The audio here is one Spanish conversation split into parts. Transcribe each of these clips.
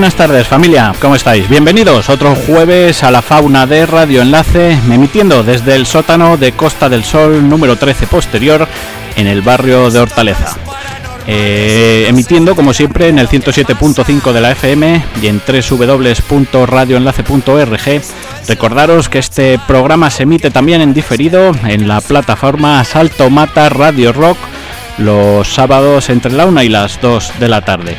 buenas tardes familia, ¿cómo estáis? Bienvenidos otro jueves a la fauna de Radio Enlace, emitiendo desde el sótano de Costa del Sol número 13 posterior en el barrio de Hortaleza. Eh, emitiendo como siempre en el 107.5 de la FM y en www.radioenlace.org. Recordaros que este programa se emite también en diferido en la plataforma Salto Mata Radio Rock los sábados entre la 1 y las 2 de la tarde.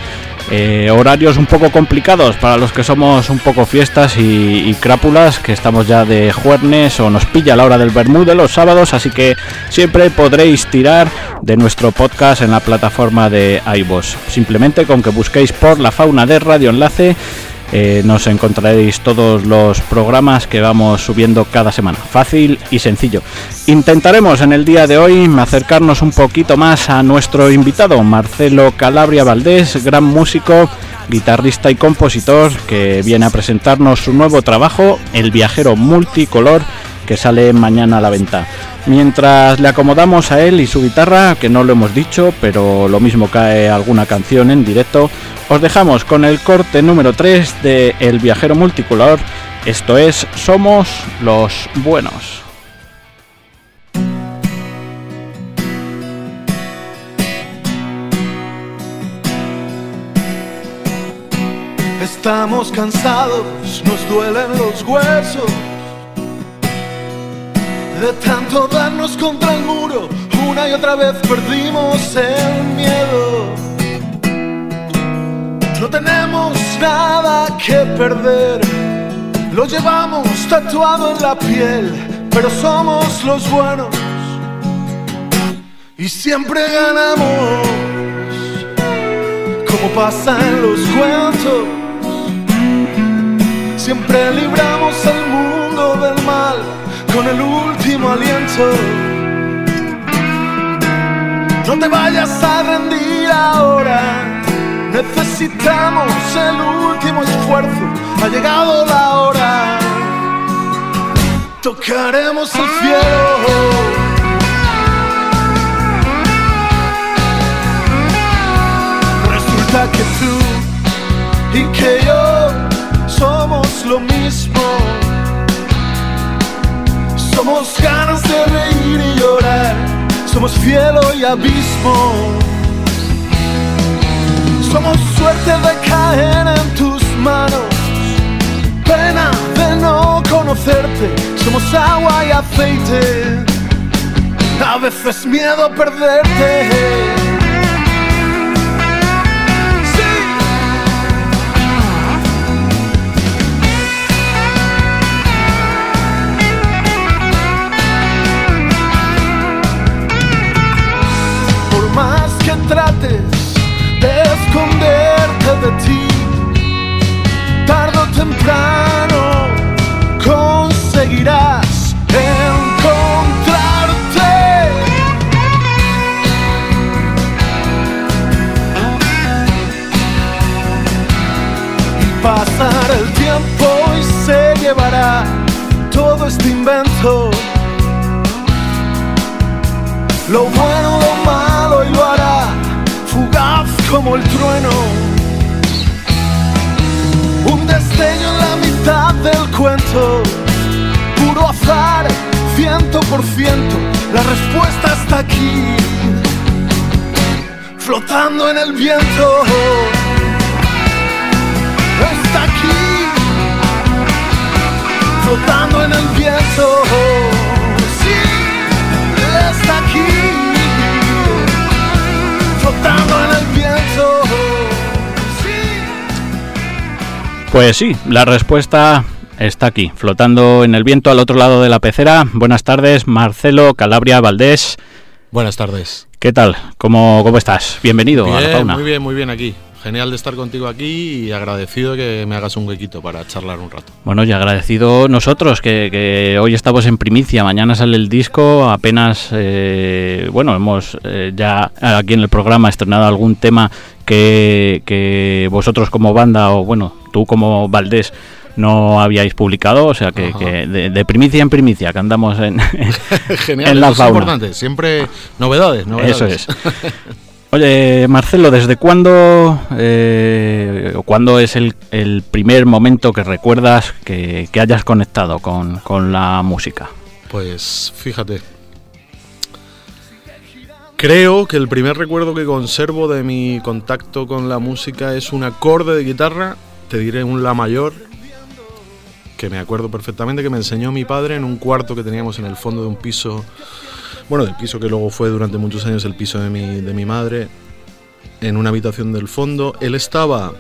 Eh, horarios un poco complicados para los que somos un poco fiestas y, crápulas, que estamos ya de jueves o nos pilla la hora del Bermú de los sábados, así que siempre podréis tirar de nuestro podcast en la plataforma de iVoox. Simplemente con que busquéis por la fauna de Radio Enlace. Eh, nos encontraréis todos los programas que vamos subiendo cada semana. Fácil y sencillo. Intentaremos en el día de hoy acercarnos un poquito más a nuestro invitado, Marcelo Calabria Valdés, gran músico, guitarrista y compositor, que viene a presentarnos su nuevo trabajo, El viajero multicolor, que sale mañana a la venta. Mientras le acomodamos a él y su guitarra, que no lo hemos dicho, pero lo mismo cae alguna canción en directo, os dejamos con el corte número 3 de El viajero multicolor. Esto es Somos los Buenos. Estamos cansados, nos duelen los huesos de tanto darnos contra el muro, una y otra vez perdimos el miedo. No tenemos nada que perder, lo llevamos tatuado en la piel, pero somos los buenos y siempre ganamos, como pasa en los cuentos. Siempre libramos al mundo del mal con el último aliento. No te vayas a rendir ahora, necesitamos el último esfuerzo, ha llegado la hora. Tocaremos el cielo. Resulta que tú y que yo somos lo mismo. Somos ganas de reír y llorar, somos cielo y abismo. Somos suerte de caer en tus manos, pena de no conocerte, somos agua y aceite, a veces miedo a perderte. Lo bueno, lo malo y lo hará fugaz como el trueno. Un destello en la mitad del cuento, puro azar, ciento por ciento. La respuesta está aquí, flotando en el viento. Está aquí, flotando en el viento. Pues sí, la respuesta está aquí, flotando en el viento al otro lado de la pecera. Buenas tardes, Marcelo Calabria Valdés. Buenas tardes. ¿Qué tal? ¿Cómo, cómo estás? Bienvenido bien, a la fauna. Muy bien, muy bien aquí. Genial de estar contigo aquí y agradecido que me hagas un huequito para charlar un rato. Bueno, y agradecido nosotros que, que hoy estamos en primicia, mañana sale el disco, apenas, eh, bueno, hemos eh, ya aquí en el programa estrenado algún tema que, que vosotros como banda o bueno, tú como Valdés no habíais publicado, o sea que, que de, de, primicia en primicia que andamos en, Genial, en la fauna. es importante, siempre novedades, novedades. Eso es. Oye, Marcelo, ¿desde cuándo eh, cuándo es el, el, primer momento que recuerdas que, que hayas conectado con, con, la música? Pues fíjate. Creo que el primer recuerdo que conservo de mi contacto con la música es un acorde de guitarra, te diré un La mayor, que me acuerdo perfectamente que me enseñó mi padre en un cuarto que teníamos en el fondo de un piso bueno, del piso que luego fue durante muchos años el piso de mi, de mi madre, en una habitación del fondo. Él estaba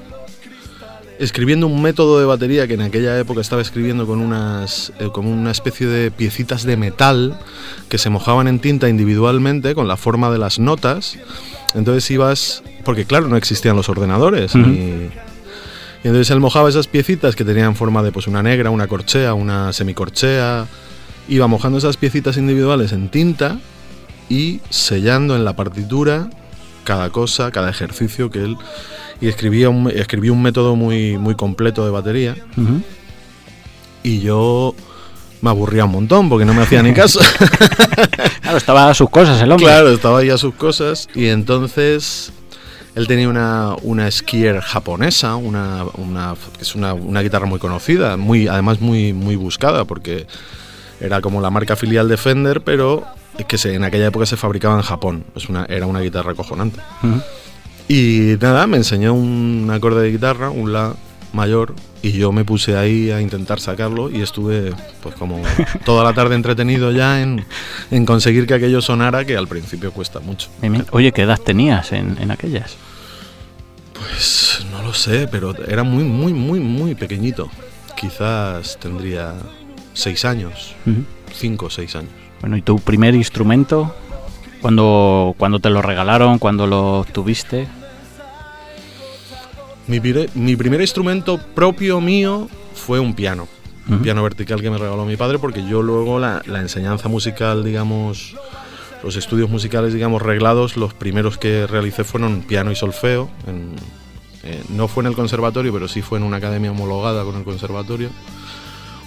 escribiendo un método de batería que en aquella época estaba escribiendo con unas eh, como una especie de piecitas de metal que se mojaban en tinta individualmente con la forma de las notas. Entonces ibas, porque claro, no existían los ordenadores. Uh -huh. ni, y entonces él mojaba esas piecitas que tenían forma de pues una negra, una corchea, una semicorchea, iba mojando esas piecitas individuales en tinta y sellando en la partitura cada cosa, cada ejercicio que él y escribía un, escribía un método muy, muy completo de batería uh -huh. y yo me aburría un montón porque no me hacía ni caso. claro, estaba a sus cosas el hombre. Claro, estaba ahí a sus cosas y entonces él tenía una, una skier japonesa, una, una, que es una, una guitarra muy conocida, muy, además muy, muy buscada porque era como la marca filial de Fender, pero es que se, en aquella época se fabricaba en Japón. Es una, era una guitarra acojonante. Uh -huh. Y nada, me enseñó un acorde de guitarra, un La mayor, y yo me puse ahí a intentar sacarlo y estuve pues como toda la tarde entretenido ya en, en conseguir que aquello sonara, que al principio cuesta mucho. Oye, ¿qué edad tenías en, en aquellas? Pues no lo sé, pero era muy, muy, muy, muy pequeñito. Quizás tendría seis años, uh -huh. cinco o seis años. Bueno, ¿y tu primer instrumento? ¿Cuándo, cuando te lo regalaron? ¿Cuándo lo obtuviste? Mi, mi, primer instrumento propio mío fue un piano. Uh -huh. Un piano vertical que me regaló mi padre porque yo luego la, la, enseñanza musical, digamos, los estudios musicales, digamos, reglados, los primeros que realicé fueron piano y solfeo. En, eh, no fue en el conservatorio, pero sí fue en una academia homologada con el conservatorio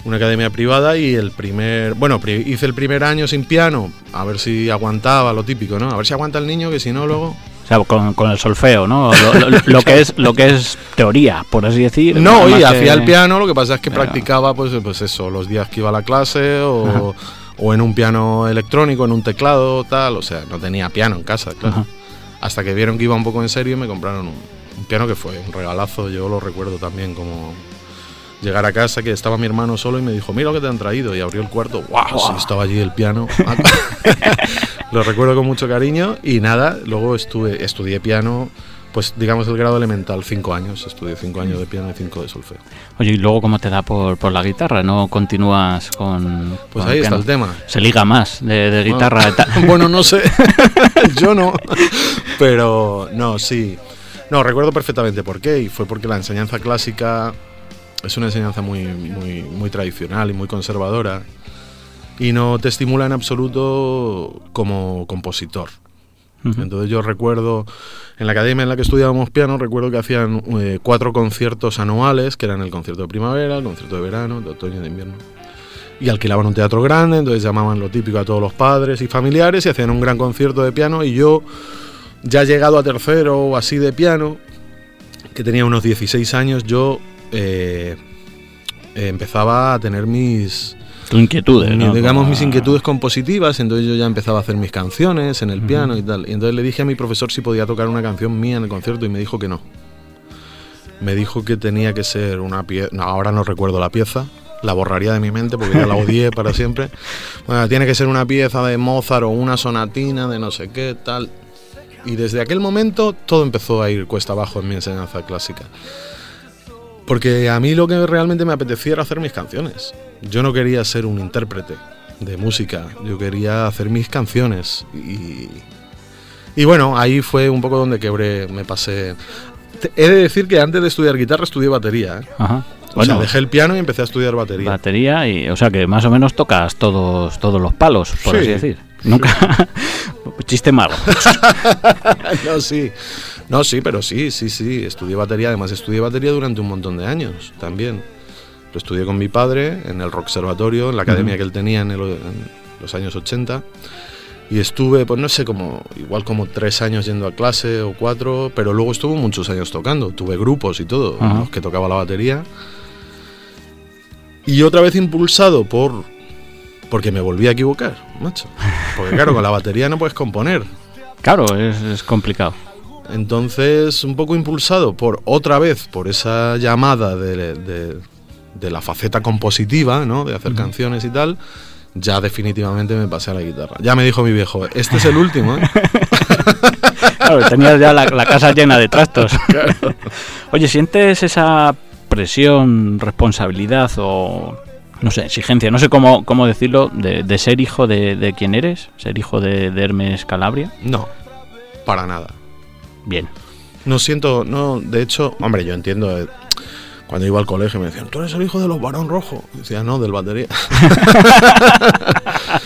una academia privada y el primer, bueno, hice el primer año sin piano, a ver si aguantaba lo típico, ¿no? A ver si aguanta el niño, que si no luego... O sea, con, con el solfeo, ¿no? Lo, lo, lo, que es, lo que es teoría, por así decir. No, y hacía el piano, lo que pasa es que practicaba, pues, pues eso, los días que iba a la clase o, o, en un piano electrónico, en un teclado, tal, o sea, no tenía piano en casa, claro. Ajá. Hasta que vieron que iba un poco en serio y me compraron un, un piano que fue un regalazo, yo lo recuerdo también como llegar a casa que estaba mi hermano solo y me dijo, mira lo que te han traído. Y abrió el cuarto, wow, wow. Sí, estaba allí el piano. lo recuerdo con mucho cariño y nada, luego estuve, estudié piano, pues digamos el grado elemental, cinco años. Estudié cinco años de piano y cinco de solfeo. Oye, ¿y luego cómo te da por, por la guitarra? ¿No continúas con...? Pues con ahí el está el tema. Se liga más de, de guitarra. Bueno, bueno, no sé, yo no, pero no, sí. No, recuerdo perfectamente por qué, y fue porque la enseñanza clásica es una enseñanza muy, muy, muy tradicional y muy conservadora y no te estimula en absoluto como compositor. Uh -huh. Entonces yo recuerdo, en la academia en la que estudiábamos piano, recuerdo que hacían eh, cuatro conciertos anuales, que eran el concierto de primavera, el concierto de verano, de otoño y de invierno. Y alquilaban un teatro grande, entonces llamaban lo típico a todos los padres y familiares y hacían un gran concierto de piano y yo, ya llegado a tercero o así de piano, que tenía unos 16 años, yo eh, empezaba a tener mis tu inquietudes, ¿no? digamos mis inquietudes compositivas, entonces yo ya empezaba a hacer mis canciones en el uh -huh. piano y tal. Y entonces le dije a mi profesor si podía tocar una canción mía en el concierto y me dijo que no. Me dijo que tenía que ser una pieza, no, ahora no recuerdo la pieza, la borraría de mi mente porque ya la odié para siempre. Bueno, tiene que ser una pieza de Mozart o una sonatina de no sé qué, tal. Y desde aquel momento todo empezó a ir cuesta abajo en mi enseñanza clásica. Porque a mí lo que realmente me apetecía era hacer mis canciones. Yo no quería ser un intérprete de música, yo quería hacer mis canciones. Y, y bueno, ahí fue un poco donde quebré, me pasé. He de decir que antes de estudiar guitarra estudié batería. ¿eh? Ajá. O sea, dejé el piano y empecé a estudiar batería. batería y, o sea, que más o menos tocas todos todos los palos, por Sí. así decir. Nunca chiste malo. no, sí. No, sí, pero sí, sí, sí. Estudié batería. Además, estudié batería durante un montón de años también. Lo estudié con mi padre en el Rockservatorio, en la academia que él tenía en, el- en los años 80. Y estuve, pues no sé, como igual como tres años yendo a clase o cuatro, pero luego estuve muchos años tocando. Tuve grupos y todo, los que tocaba la batería. Y otra vez impulsado por. Porque me volví a equivocar, macho. Porque claro, con la batería no puedes componer. Claro, es, es complicado. Entonces, un poco impulsado por otra vez, por esa llamada de, de- de la faceta compositiva, ¿no? De hacer canciones y tal, ya definitivamente me pasé a la guitarra. Ya me dijo mi viejo, este es el último, ¿eh? Claro, tenías ya la, la casa llena de trastos. Oye, ¿sientes esa presión, responsabilidad o, no sé, exigencia, no sé cómo, cómo decirlo, de, de ser hijo de, de quién eres? ¿Ser hijo de, de Hermes Calabria? No, para nada. Bien. No siento, no, de hecho, hombre, yo entiendo, eh, cuando iba al colegio me decían, tú eres el hijo de los varón rojo. Y decía, no, del batería.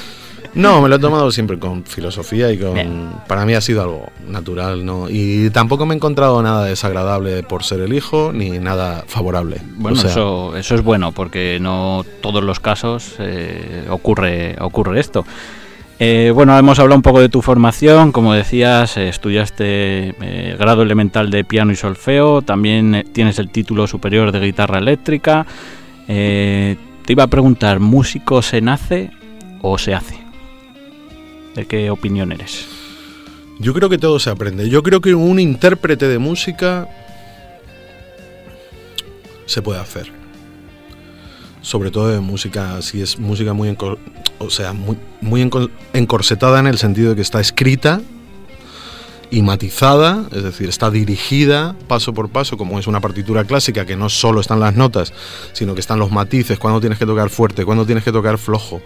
no, me lo he tomado siempre con filosofía y con... Bien. Para mí ha sido algo natural, ¿no? Y tampoco me he encontrado nada desagradable por ser el hijo, ni nada favorable. Bueno, O sea, eso, eso es bueno, porque no todos los casos eh, ocurre, ocurre esto. Eh, bueno, hemos hablado un poco de tu formación. Como decías, eh, estudiaste eh, grado elemental de piano y solfeo. También tienes el título superior de guitarra eléctrica. Te iba a preguntar, ¿músico se nace o se hace? ¿De qué opinión eres? Yo creo que todo se aprende. Yo creo que un intérprete de música se puede hacer. Sobre todo de música, si es música muy, encor- o sea, muy, muy encor- encorsetada en el sentido de que está escrita y matizada, es decir, está dirigida paso por paso, como es una partitura clásica, que no solo están las notas, sino que están los matices, cuando tienes que tocar fuerte, cuando tienes que tocar flojo,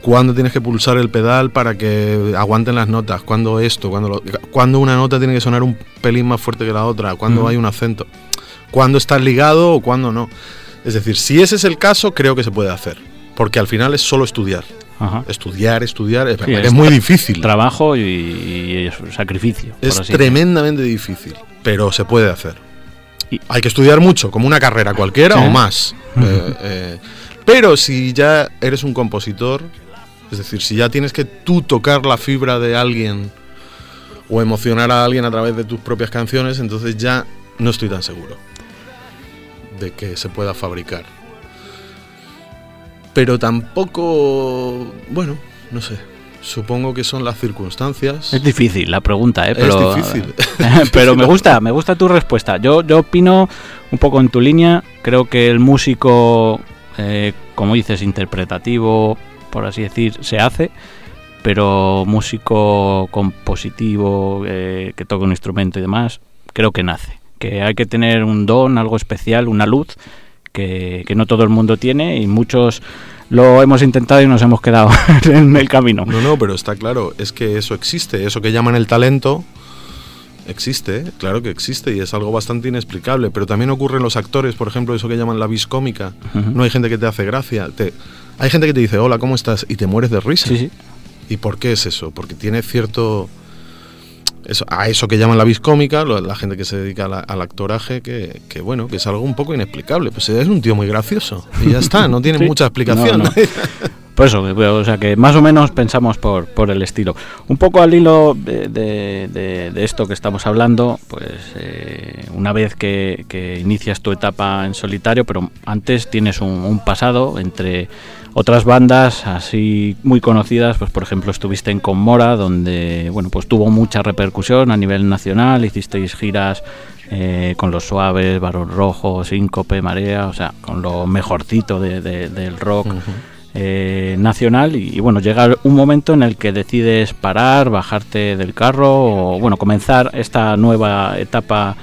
cuándo tienes que pulsar el pedal para que aguanten las notas, cuándo esto, cuándo, lo- cuándo una nota tiene que sonar un pelín más fuerte que la otra, cuándo Mm. hay un acento, cuándo está ligado o cuándo no. Es decir, si ese es el caso, creo que se puede hacer, porque al final es solo estudiar. Ajá. Estudiar, estudiar, es, Sí, es es muy difícil. Trabajo y, y sacrificio. Es tremendamente difícil, pero se puede hacer. Y- Hay que estudiar mucho, como una carrera cualquiera Sí. o más. Eh, eh, pero si ya eres un compositor, es decir, si ya tienes que tú tocar la fibra de alguien o emocionar a alguien a través de tus propias canciones, entonces ya no estoy tan seguro de que se pueda fabricar. Pero tampoco, bueno, no sé. Supongo que son las circunstancias. Es difícil la pregunta, ¿eh? Es Pero, difícil. pero me gusta, me gusta tu respuesta. Yo, yo opino un poco en tu línea. Creo que el músico, eh, como dices, interpretativo, por así decir, se hace. Pero músico compositivo, eh, que toca un instrumento y demás, creo que nace. Que hay que tener un don, algo especial, una luz que, que no todo el mundo tiene y muchos lo hemos intentado y nos hemos quedado en el camino. No, no, pero está claro, es que eso existe, eso que llaman el talento existe, claro que existe y es algo bastante inexplicable, pero también ocurre en los actores, por ejemplo, eso que llaman la vis cómica. Ujú. No hay gente que te hace gracia, te, hay gente que te dice, hola, ¿cómo estás? Y te mueres de risa. Sí, sí. ¿Y por qué es eso? Porque tiene cierto... Eso, a eso que llaman la vis cómica, lo- la gente que se dedica la- al actoraje, que, que, bueno, que es algo un poco inexplicable. Pues es un tío muy gracioso. Y ya está, no tiene Sí. mucha explicación. No, no. Por eso, que, o sea que más o menos pensamos por, por el estilo. Un poco al hilo de, de- de- de esto que estamos hablando, pues eh, una vez que, que inicias tu etapa en solitario, pero antes tienes un, un pasado entre otras bandas así muy conocidas, pues por ejemplo estuviste en Conmora, donde bueno pues tuvo mucha repercusión a nivel nacional, hicisteis giras eh, con los suaves, Barón Rojo, Síncope, Marea, o sea, con lo mejorcito de- de- del rock eh, nacional. Y, y, bueno, llega un momento en el que decides parar, bajarte del carro o bueno, comenzar esta nueva etapa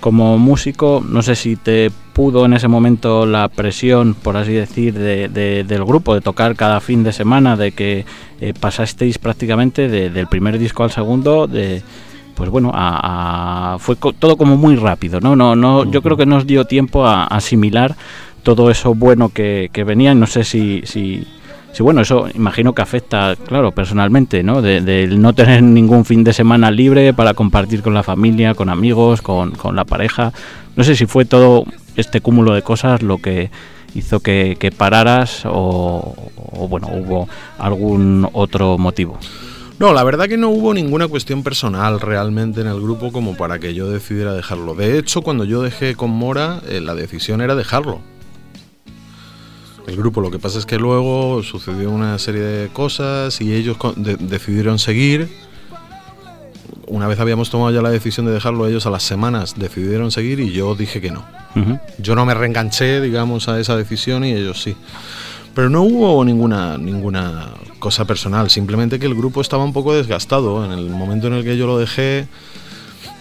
como músico, no sé si te pudo en ese momento la presión, por así decir, de, de- del grupo, de tocar cada fin de semana, de que eh, pasasteis prácticamente de- del primer disco al segundo, de pues bueno, a, a- fue co- todo como muy rápido, ¿no? no, no Yo creo que nos dio tiempo a, a asimilar todo eso bueno que, que venía. No sé si, si, si, bueno, eso imagino que afecta, claro, personalmente, ¿no? De, del no tener ningún fin de semana libre para compartir con la familia, con amigos, con, con la pareja. No sé si fue todo este cúmulo de cosas lo que hizo que, que pararas o, o, bueno, hubo algún otro motivo. No, la verdad que no hubo ninguna cuestión personal realmente en el grupo como para que yo decidiera dejarlo. De hecho, cuando yo dejé con Mora, eh, la decisión era dejarlo. El grupo, lo que pasa es que luego sucedió una serie de cosas y ellos de- decidieron seguir. Una vez habíamos tomado ya la decisión de dejarlo, ellos a las semanas decidieron seguir y yo dije que no. Yo no me reenganché, digamos, a esa decisión y ellos sí. Pero no hubo ninguna, ninguna cosa personal, simplemente que el grupo estaba un poco desgastado. En el momento en el que yo lo dejé,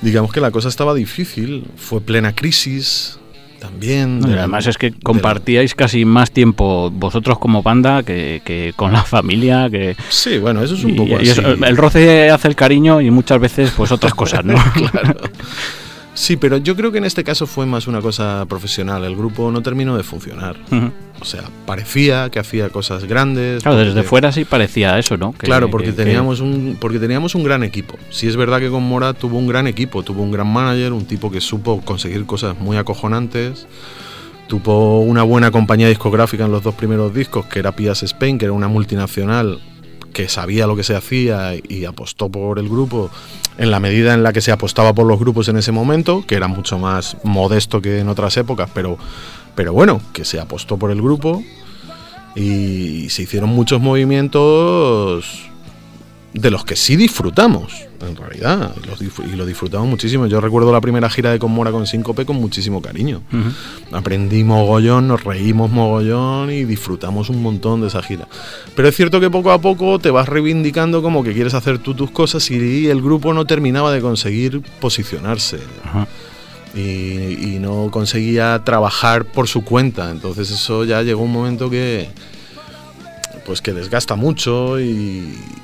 digamos que la cosa estaba difícil, fue plena crisis también. No, y la- además es que la- compartíais casi más tiempo vosotros como banda que, que con la familia, que Sí, bueno, eso es un y- poco eso- así. el roce hace el cariño y muchas veces pues otras cosas, ¿no? Sí, pero yo creo que en este caso fue más una cosa profesional. El grupo no terminó de funcionar. O sea, parecía que hacía cosas grandes. Claro, desde fuera sí parecía eso, ¿no? Que- Claro, porque que- que- teníamos un porque teníamos un gran equipo. Sí es verdad que con Mora tuvo un gran equipo, tuvo un gran manager, un tipo que supo conseguir cosas muy acojonantes. Tuvo una buena compañía discográfica en los dos primeros discos, que era Pias Spain, que era una multinacional que sabía lo que se hacía y apostó por el grupo en la medida en la que se apostaba por los grupos en ese momento, que era mucho más modesto que en otras épocas, pero, pero bueno, que se apostó por el grupo y se hicieron muchos movimientos de los que sí disfrutamos, en realidad, y los y lo disfrutamos muchísimo. Yo recuerdo la primera gira de Conmora con Síncope con muchísimo cariño. Ujú. Aprendí mogollón, nos reímos mogollón y disfrutamos un montón de esa gira. Pero es cierto que poco a poco te vas reivindicando como que quieres hacer tú tus cosas y el grupo no terminaba de conseguir posicionarse. Ajá. Y, y no conseguía trabajar por su cuenta. Entonces eso ya llegó un momento que pues que desgasta mucho y,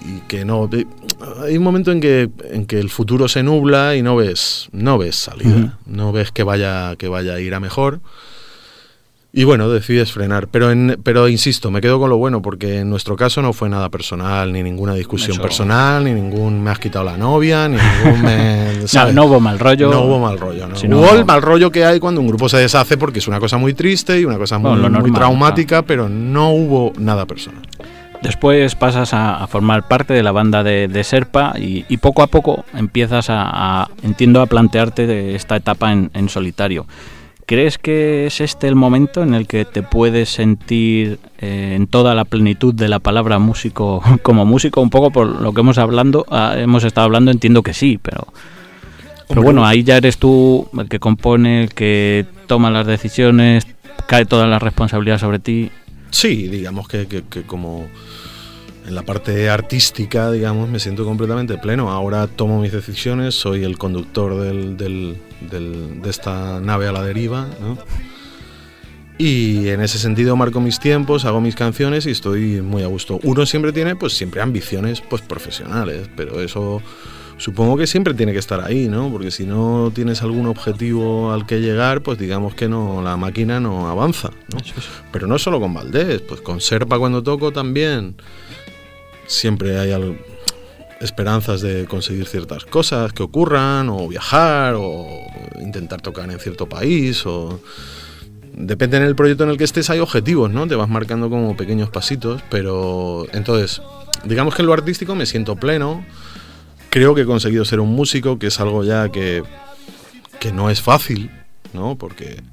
y que no hay un momento en que en que el futuro se nubla y no ves no ves salida. No ves que vaya que vaya a ir a mejor y bueno decides frenar pero en, pero insisto me quedo con lo bueno porque en nuestro caso no fue nada personal ni ninguna discusión Eso. personal ni ningún me has quitado la novia ni ningún me, No, ¿sabes? no hubo mal rollo. No hubo mal rollo, ¿no? Si no- Hubo el mal rollo que hay cuando un grupo se deshace porque es una cosa muy triste y una cosa muy, traumática, pero no hubo nada personal. Después pasas a, a formar parte de la banda de, de Serpa y, y poco a poco empiezas a, a- entiendo, a plantearte de esta etapa en, en solitario. ¿Crees que es este el momento en el que te puedes sentir eh, en toda la plenitud de la palabra músico como músico? Un poco por lo que hemos hablando, ah, hemos estado hablando, entiendo que sí, pero pero bueno, ahí ya eres tú el que compone, el que toma las decisiones, cae toda la responsabilidad sobre ti. Sí, digamos que, que- que como en la parte artística, digamos, me siento completamente pleno. Ahora tomo mis decisiones, soy el conductor del- del- del- de esta nave a la deriva, ¿no? Y en ese sentido marco mis tiempos, hago mis canciones y estoy muy a gusto. Uno siempre tiene, pues siempre ambiciones pues, profesionales, pero eso supongo que siempre tiene que estar ahí, ¿no? Porque si no tienes algún objetivo al que llegar, pues digamos que no, la máquina no avanza, ¿no? Pero no solo con Valdés, pues con Serpa cuando toco también. Siempre hay al- esperanzas de conseguir ciertas cosas que ocurran, o viajar, o intentar tocar en cierto país, o... Depende en el proyecto en el que estés, hay objetivos, ¿no? Te vas marcando como pequeños pasitos, pero entonces, digamos que en lo artístico me siento pleno. Creo que he conseguido ser un músico, que es algo ya que, que no es fácil, ¿no? Porque,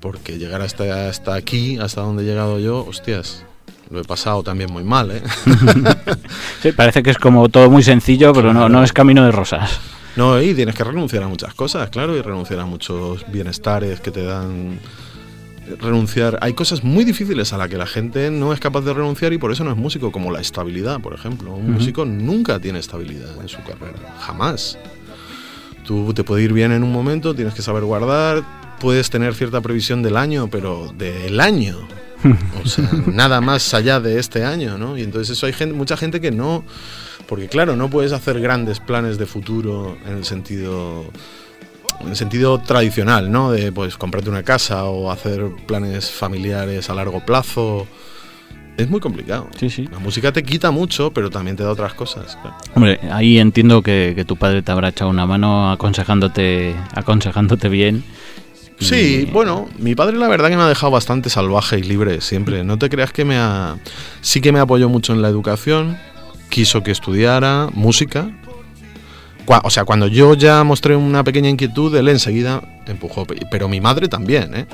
porque llegar hasta, hasta aquí, hasta donde he llegado yo, hostias, lo he pasado también muy mal, ¿eh? Sí, parece que es como todo muy sencillo, pero no, no es camino de rosas. No, y tienes que renunciar a muchas cosas, claro, y renunciar a muchos bienestares que te dan. Renunciar. Hay cosas muy difíciles a las que la gente no es capaz de renunciar y por eso no es músico, como la estabilidad, por ejemplo. Un músico nunca tiene estabilidad en su carrera, jamás. Tú te puede ir bien en un momento, tienes que saber guardar, puedes tener cierta previsión del año, pero del año. O sea, nada más allá de este año, ¿no? Y entonces eso hay gente, mucha gente que no, porque claro, no puedes hacer grandes planes de futuro en el sentido en el sentido tradicional, ¿no? De pues comprarte una casa o hacer planes familiares a largo plazo. Es muy complicado. Sí, sí. La música te quita mucho, pero también te da otras cosas. claro. Hombre, ahí entiendo que, que tu padre te habrá echado una mano aconsejándote, aconsejándote bien. Sí, bueno, mi padre la verdad que me ha dejado bastante salvaje y libre siempre. No te creas que me ha... Sí que me apoyó mucho en la educación, quiso que estudiara música. O sea, cuando yo ya mostré una pequeña inquietud, él enseguida empujó. Pe- Pero mi madre también, ¿eh?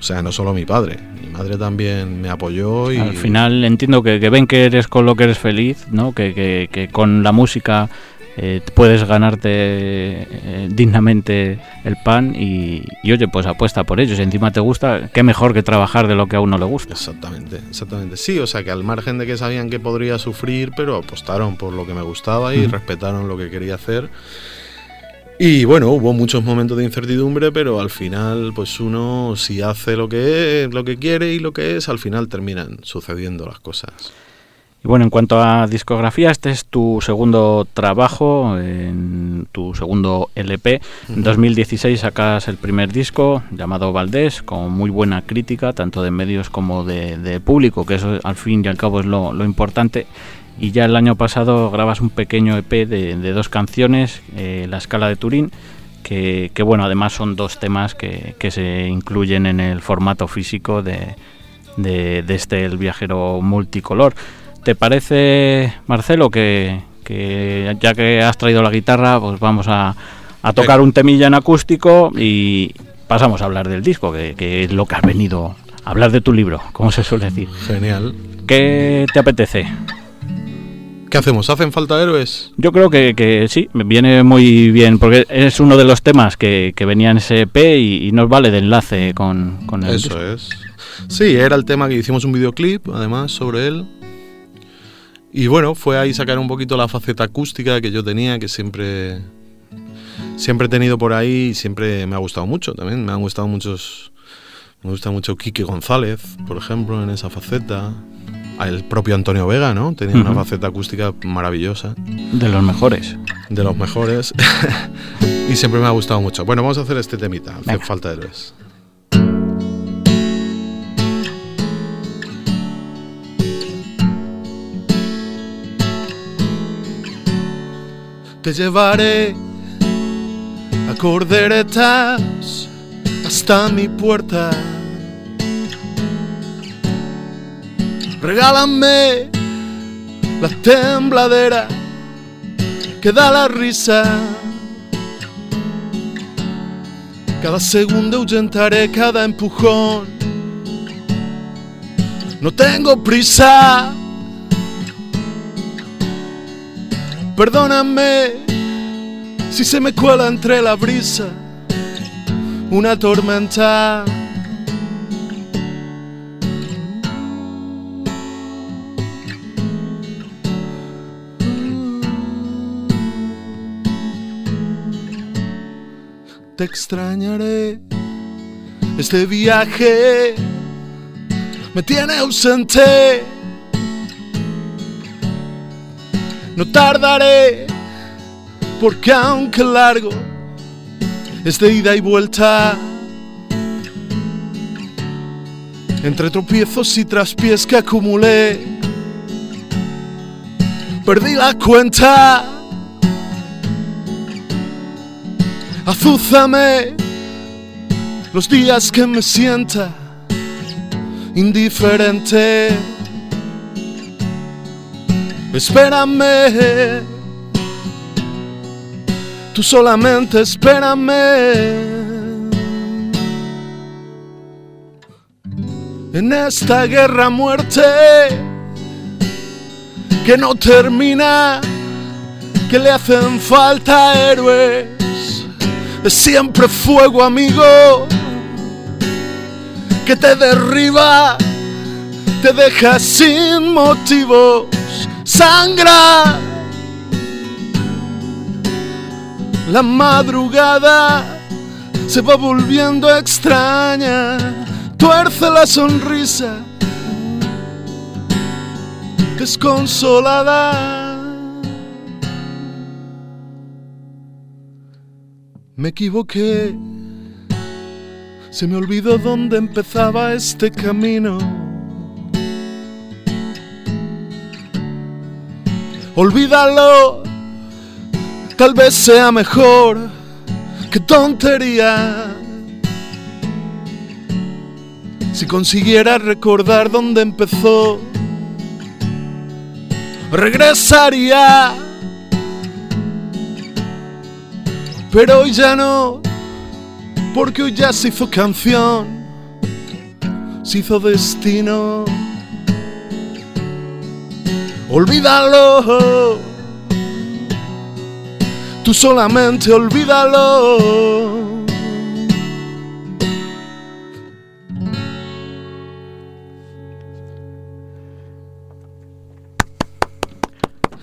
O sea, no solo mi padre. Mi madre también me apoyó y... Al final entiendo que, que ven que eres con lo que eres feliz, ¿no? Que, que- que con la música eh, puedes ganarte eh, dignamente el pan y, y, oye, pues apuesta por ello. Si encima te gusta, qué mejor que trabajar de lo que a uno le gusta. Exactamente, exactamente. Sí, o sea que al margen de que sabían que podría sufrir, pero apostaron por lo que me gustaba y Ujú. respetaron lo que quería hacer. Y bueno, hubo muchos momentos de incertidumbre, pero al final, pues uno si hace lo que es, lo que quiere y lo que es, al final terminan sucediendo las cosas. Y bueno, en cuanto a discografía, este es tu segundo trabajo, en tu segundo LP. En 2016 sacas el primer disco llamado Valdés, con muy buena crítica, tanto de medios como de, de público, que eso al fin y al cabo es lo, lo importante. Y ya el año pasado grabas un pequeño EP de, de dos canciones, eh, La Escala de Turín, que, que, bueno, además son dos temas que, que se incluyen en el formato físico de, de, de este El Viajero Multicolor. ¿Te parece, Marcelo, que, que ya que has traído la guitarra, pues vamos a, a tocar un temilla en acústico y pasamos a hablar del disco, que, que es lo que has venido a hablar de tu libro, como se suele decir? Genial. ¿Qué te apetece? ¿Qué hacemos? ¿Hacen falta héroes? Yo creo que, que sí, me viene muy bien, porque es uno de los temas que, que venía en ese EP y, y nos vale de enlace con, con el Eso disco. es. Sí, era el tema que hicimos un videoclip, además, sobre él. Y bueno, fue ahí sacar un poquito la faceta acústica que yo tenía, que siempre, siempre he tenido por ahí y siempre me ha gustado mucho también. Me han gustado muchos. Me gusta mucho Quique González, por ejemplo, en esa faceta. El propio Antonio Vega, ¿no? Tenía una faceta acústica maravillosa, De los mejores. de los mejores. y siempre me ha gustado mucho. Bueno, vamos a hacer este temita. Hace falta héroes. Te llevaré a corderetas hasta mi puerta. Regálame la tembladera que da la risa. Cada segundo ahuyentaré cada empujón. No tengo prisa. Perdóname si se me cuela entre la brisa una tormenta. Te extrañaré. Este viaje me tiene ausente. No tardaré, porque aunque largo es de ida y vuelta. Entre tropiezos y traspiés que acumulé, perdí la cuenta. Azúzame los días que me sienta indiferente. Espérame, tú solamente espérame. En esta guerra muerte que no termina, que le hacen falta héroes. Es siempre fuego, amigo, que te derriba, te deja sin motivos, sangra. La madrugada se va volviendo extraña, tuerce la sonrisa desconsolada. Me equivoqué, se me olvidó dónde empezaba este camino. Olvídalo, tal vez sea mejor, qué tontería. Si consiguiera recordar dónde empezó, regresaría. Pero hoy ya no, porque hoy ya se hizo canción, se hizo destino. Olvídalo, tú solamente olvídalo.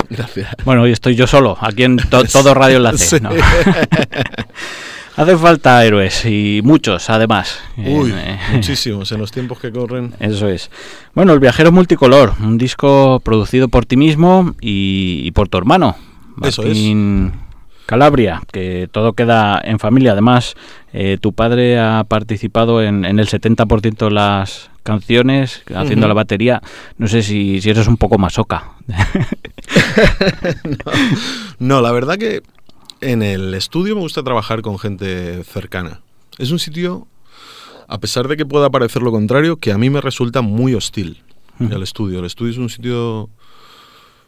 Gracias. Bueno, hoy estoy yo solo, aquí en to- todo Radio Enlace. Sí. ¿no? Hace falta héroes y muchos, además. Uy, Eh, muchísimos en los tiempos que corren. Eso es. Bueno, El viajero multicolor, un disco producido por ti mismo y, y por tu hermano, Eso es. Martín Calabria, que todo queda en familia. Además, eh, tu padre ha participado en, en el 70% de las canciones, haciendo la batería. No sé si, si eres un poco masoca. No, la verdad que en el estudio me gusta trabajar con gente cercana. Es un sitio, a pesar de que pueda parecer lo contrario, que a mí me resulta muy hostil. El estudio. El estudio es un sitio...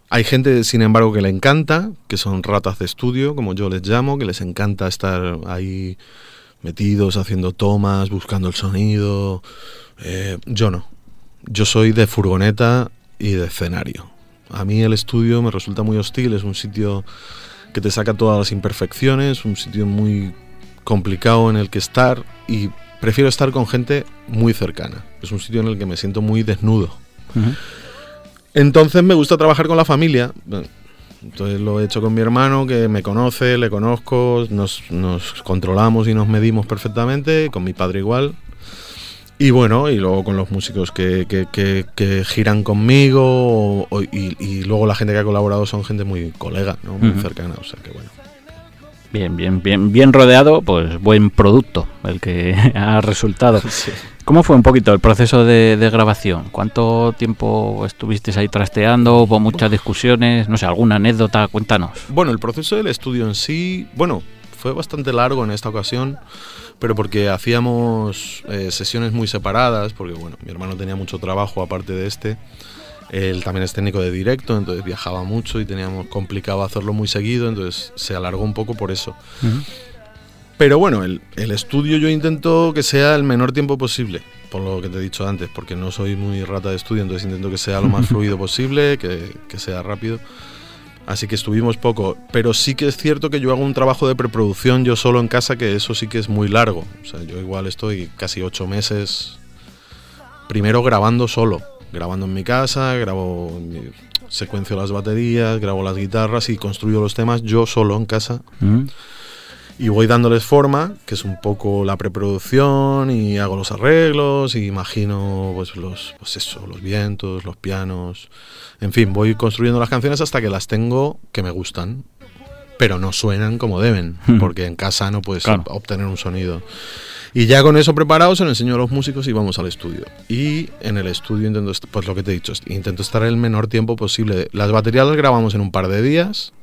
Hay gente, sin embargo, que le encanta, que son ratas de estudio, como yo les llamo, que les encanta estar ahí metidos, haciendo tomas, buscando el sonido. Eh, yo no. Yo soy de furgoneta y de escenario. A mí el estudio me resulta muy hostil, es un sitio que te saca todas las imperfecciones, un sitio muy complicado en el que estar y prefiero estar con gente muy cercana. Es un sitio en el que me siento muy desnudo. Entonces me gusta trabajar con la familia. Entonces lo he hecho con mi hermano, que me conoce, le conozco, nos, nos controlamos y nos medimos perfectamente, con mi padre igual. Y bueno, y luego con los músicos que, que- que- que giran conmigo, o- o- y, y luego la gente que ha colaborado son gente muy colega, ¿no? muy cercana, o sea que bueno. Bien, bien, bien, bien rodeado, pues buen producto el que ha resultado. Sí. ¿Cómo fue un poquito el proceso de, de grabación? ¿Cuánto tiempo estuvisteis ahí trasteando? ¿Hubo muchas discusiones? No sé, alguna anécdota, cuéntanos. Bueno, el proceso del estudio en sí, bueno, fue bastante largo en esta ocasión, pero porque hacíamos eh, sesiones muy separadas, porque bueno, mi hermano tenía mucho trabajo aparte de este. Él también es técnico de directo, entonces viajaba mucho y teníamos complicado hacerlo muy seguido, entonces se alargó un poco por eso. Pero bueno, el, el estudio yo intento que sea el menor tiempo posible, por lo que te he dicho antes, porque no soy muy rata de estudio, entonces intento que sea lo más fluido posible, que, que sea rápido. Así que estuvimos poco, pero sí que es cierto que yo hago un trabajo de preproducción yo solo en casa, que eso sí que es muy largo. O sea, yo igual estoy casi ocho meses primero grabando solo, grabando en mi casa, grabo, secuencio las baterías, grabo las guitarras y construyo los temas yo solo en casa Mm. Y voy dándoles forma, que es un poco la preproducción y hago los arreglos y imagino pues los pues eso, los vientos, los pianos, en fin, voy construyendo las canciones hasta que las tengo que me gustan, pero no suenan como deben, Hmm. porque en casa no puedes Claro. obtener un sonido. Y ya con eso preparado se lo enseño a los músicos y vamos al estudio. Y en el estudio intento, pues lo que te he dicho, intento estar el menor tiempo posible. Las baterías las grabamos en un par de días.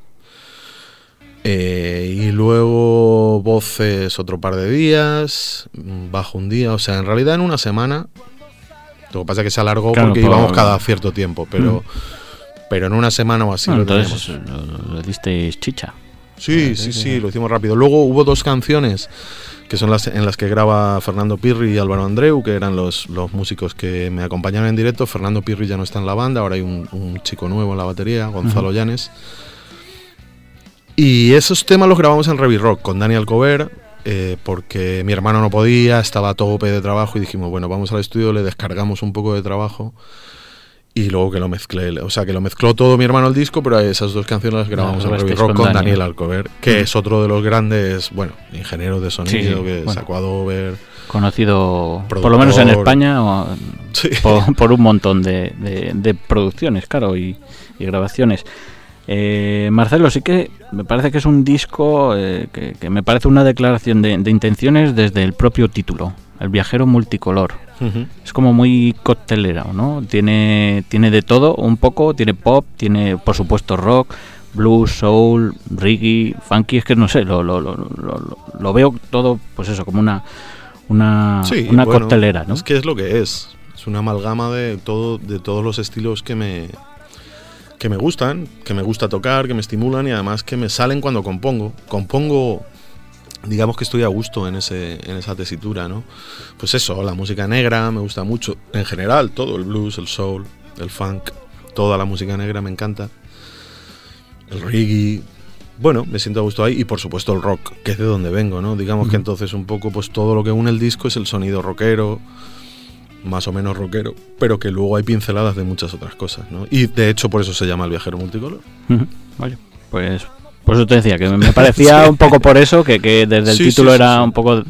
Eh, y luego voces otro par de días, mm, bajo un día, o sea, en realidad en una semana. Lo que pasa es que se alargó Claro, porque por- íbamos cada cierto tiempo, pero, pero en una semana o así Bueno, lo entonces lo, lo disteis chicha. Sí, sí, sí, lo hicimos rápido. Luego hubo dos canciones que son las en las que graba Fernando Pirri y Álvaro Andreu, que eran los, los músicos que me acompañaron en directo. Fernando Pirri ya no está en la banda, ahora hay un, un chico nuevo en la batería, Gonzalo Ujú. Llanes. Y esos temas los grabamos en Revi Rock con Daniel Cover, eh, porque mi hermano no podía, estaba a tope de trabajo y dijimos, bueno, vamos al estudio, le descargamos un poco de trabajo y luego que lo mezclé, o sea, que lo mezcló todo mi hermano el disco, pero esas dos canciones las grabamos en grabasteis Rock con Daniel. Alcover, que es otro de los grandes, bueno, ingenieros de sonido Sí, que bueno. sacó Adobe. Conocido, por lo menos en España, o- Sí. por, por un montón de, de- de producciones, claro, y, y grabaciones. Eh, Marcelo, sí que me parece que es un disco eh, que, que me parece una declaración de, de intenciones desde el propio título, El viajero multicolor. Ujú. Es como muy coctelera, ¿no? Tiene, tiene de todo, un poco, tiene pop, tiene por supuesto rock, blues, soul, reggae, funky, es que no sé, lo, lo, lo, lo- lo- lo veo todo, pues eso, como una, una, Sí, una bueno, coctelera, ¿no? Es que es lo que es. Es una amalgama de todo, de todos los estilos que me que me gustan, que me gusta tocar, que me estimulan y además que me salen cuando compongo. Compongo, digamos que estoy a gusto en ese en esa tesitura, ¿no? Pues eso, la música negra me gusta mucho, en general todo el blues, el soul, el funk, toda la música negra me encanta. El reggae, bueno, me siento a gusto ahí y por supuesto el rock, que es de donde vengo, ¿no? Digamos que entonces un poco pues todo lo que une el disco es el sonido rockero, más o menos rockero, pero que luego hay pinceladas de muchas otras cosas, ¿no? Y de hecho por eso se llama el viajero multicolor. Ujú, Vale, pues por eso te decía que me parecía un poco por eso que, que desde el Sí, título sí, era un poco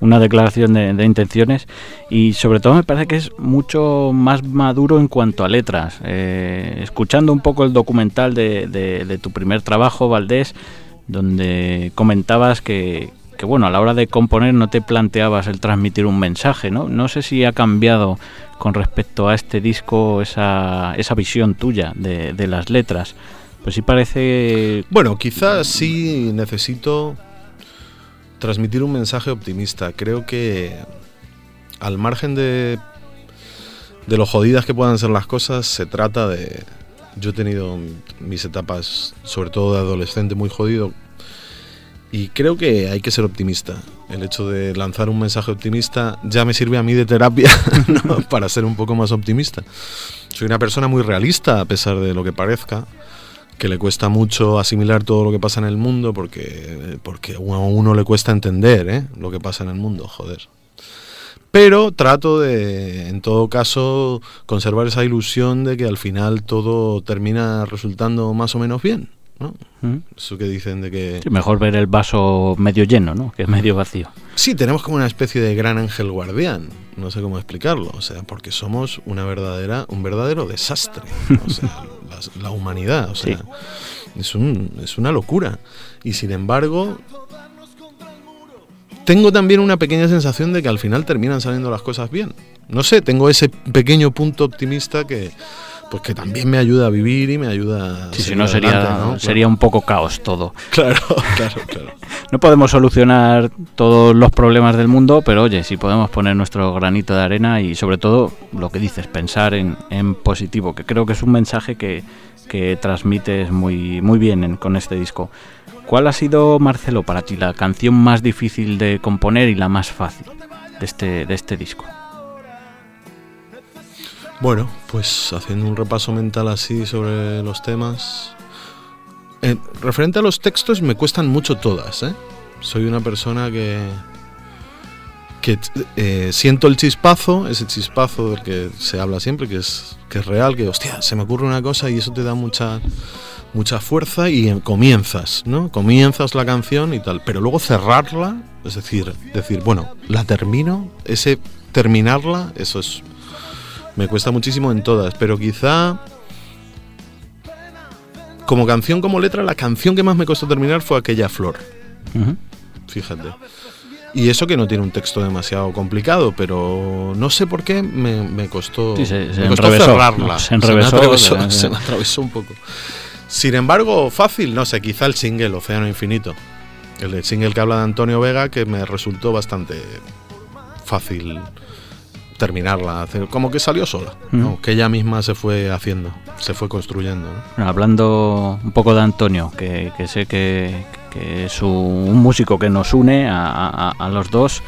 una declaración de, de intenciones y sobre todo me parece que es mucho más maduro en cuanto a letras. Eh, escuchando un poco el documental de, de- de tu primer trabajo, Valdés, donde comentabas que, que, bueno, a la hora de componer no te planteabas el transmitir un mensaje, ¿no? No sé si ha cambiado con respecto a este disco esa, esa visión tuya de, de las letras. Pues sí parece... Bueno, quizás sí necesito transmitir un mensaje optimista. Creo que al margen de, de lo jodidas que puedan ser las cosas, se trata de... Yo he tenido mis etapas, sobre todo de adolescente, muy jodido. Y creo que hay que ser optimista. El hecho de lanzar un mensaje optimista ya me sirve a mí de terapia ¿no? para ser un poco más optimista. Soy una persona muy realista, a pesar de lo que parezca que le cuesta mucho asimilar todo lo que pasa en el mundo porque, porque a uno le cuesta entender ¿eh? lo que pasa en el mundo, joder. Pero trato de, en todo caso, conservar esa ilusión de que al final todo termina resultando más o menos bien. ¿No? ¿Mm? Eso que dicen de que... Sí, mejor ver el vaso medio lleno, ¿no? Que medio vacío. Sí, tenemos como una especie de gran ángel guardián. No sé cómo explicarlo. O sea, porque somos una verdadera, un verdadero desastre. O sea, la, la humanidad. O sea, Sí. es, un, es una locura. Y sin embargo, tengo también una pequeña sensación de que al final terminan saliendo las cosas bien. No sé, tengo ese pequeño punto optimista que, pues que también me ayuda a vivir y me ayuda a Sí, si no sería, sería un poco caos todo. Claro, claro, claro. No podemos solucionar todos los problemas del mundo, pero oye, si podemos poner nuestro granito de arena y sobre todo lo que dices, pensar en, en positivo, que creo que es un mensaje que, que transmites muy, muy bien en- con este disco. ¿Cuál ha sido, Marcelo, para ti la canción más difícil de componer y la más fácil de este, de este disco? Bueno, pues haciendo un repaso mental así sobre los temas. Eh, referente a los textos, me cuestan mucho todas, ¿eh? Soy una persona que. que eh, siento el chispazo, ese chispazo del que se habla siempre, que es, que es real, que hostia, se me ocurre una cosa y eso te da mucha, mucha fuerza y eh, comienzas, ¿no? Comienzas la canción y tal, pero luego cerrarla, es decir, decir, bueno, la termino, ese terminarla, eso es me cuesta muchísimo en todas, pero quizá como canción, como letra, la canción que más me costó terminar fue aquella flor, fíjate. Y eso que no tiene un texto demasiado complicado, pero no sé por qué me, me costó, Sí, se- se me costó cerrarla. ¿no? Se me enrevesó, atravesó- se me atravesó un poco. Sin embargo, fácil, no sé, quizá el single Océano Infinito. El single que habla de Antonio Vega, que me resultó bastante fácil terminarla, hacer, como que salió sola, ¿no? Que ella misma se fue haciendo, se fue construyendo. ¿no? Bueno, hablando un poco de Antonio, que, que sé que, que es un, músico que nos une a, a- a los dos.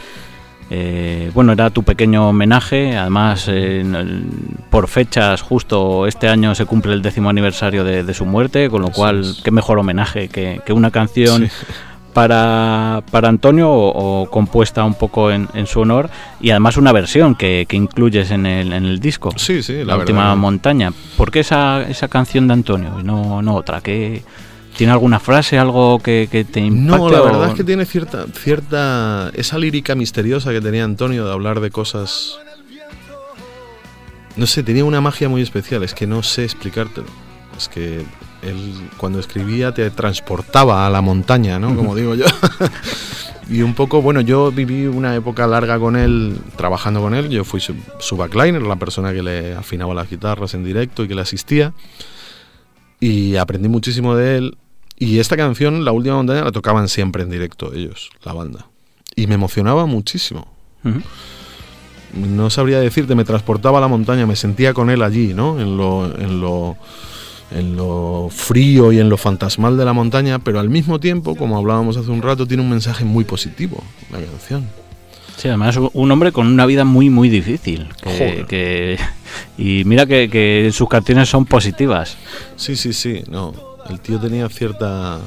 eh, bueno, era tu pequeño homenaje. Además, eh, por fechas, justo este año se cumple el décimo aniversario de, de su muerte, con lo Eso cual, es. qué mejor homenaje que, que una canción Sí. Para, para Antonio o, compuesta un poco en, en, su honor y además una versión que, que incluyes en el, en el disco. Sí, sí, la, última montaña. ¿Por qué esa, esa canción de Antonio y no, no otra? ¿Qué, ¿Tiene alguna frase, algo que, que te impacte? No, la verdad es que tiene cierta, cierta... Esa lírica misteriosa que tenía Antonio de hablar de cosas... No sé, tenía una magia muy especial, es que no sé explicártelo. Es que él cuando escribía te transportaba a la montaña, ¿no? Como digo yo. y un poco, bueno, yo viví una época larga con él, trabajando con él. Yo fui su, su backliner, la persona que le afinaba las guitarras en directo y que le asistía. Y aprendí muchísimo de él. Y esta canción, La Última Montaña, la tocaban siempre en directo ellos, la banda. Y me emocionaba muchísimo. No sabría decirte, me transportaba a la montaña, me sentía con él allí, ¿no? En lo, en lo, en lo frío y en lo fantasmal de la montaña, pero al mismo tiempo, como hablábamos hace un rato, tiene un mensaje muy positivo, la canción. Sí, además un hombre con una vida muy, muy difícil. Que, y mira que, que, sus canciones son positivas. Sí, sí, sí. No, el tío tenía cierta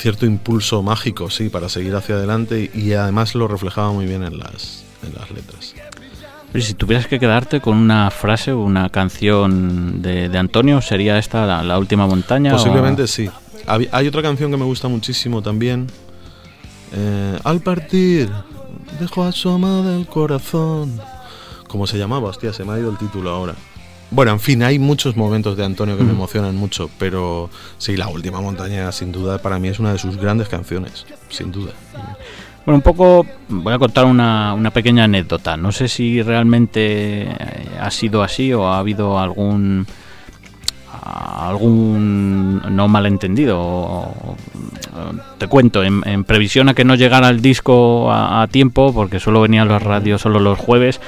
cierto impulso mágico, sí, para seguir hacia adelante y, además lo reflejaba muy bien en las, en las letras. Pero si tuvieras que quedarte con una frase o una canción de, de, Antonio, ¿sería esta la, última montaña? Posiblemente sí. Hay, otra canción que me gusta muchísimo también. Eh, al partir, dejó a su amada el corazón. ¿Cómo se llamaba? Hostia, se me ha ido el título ahora. Bueno, en fin, hay muchos momentos de Antonio que me emocionan mucho, pero sí, La Última Montaña, sin duda, para mí es una de sus grandes canciones, sin duda. Bueno, un poco, voy a contar una, una pequeña anécdota. No sé si realmente ha sido así o ha habido algún algún no malentendido. Te cuento, en, previsión a que no llegara el disco a, tiempo, porque solo venían las radios solo los jueves,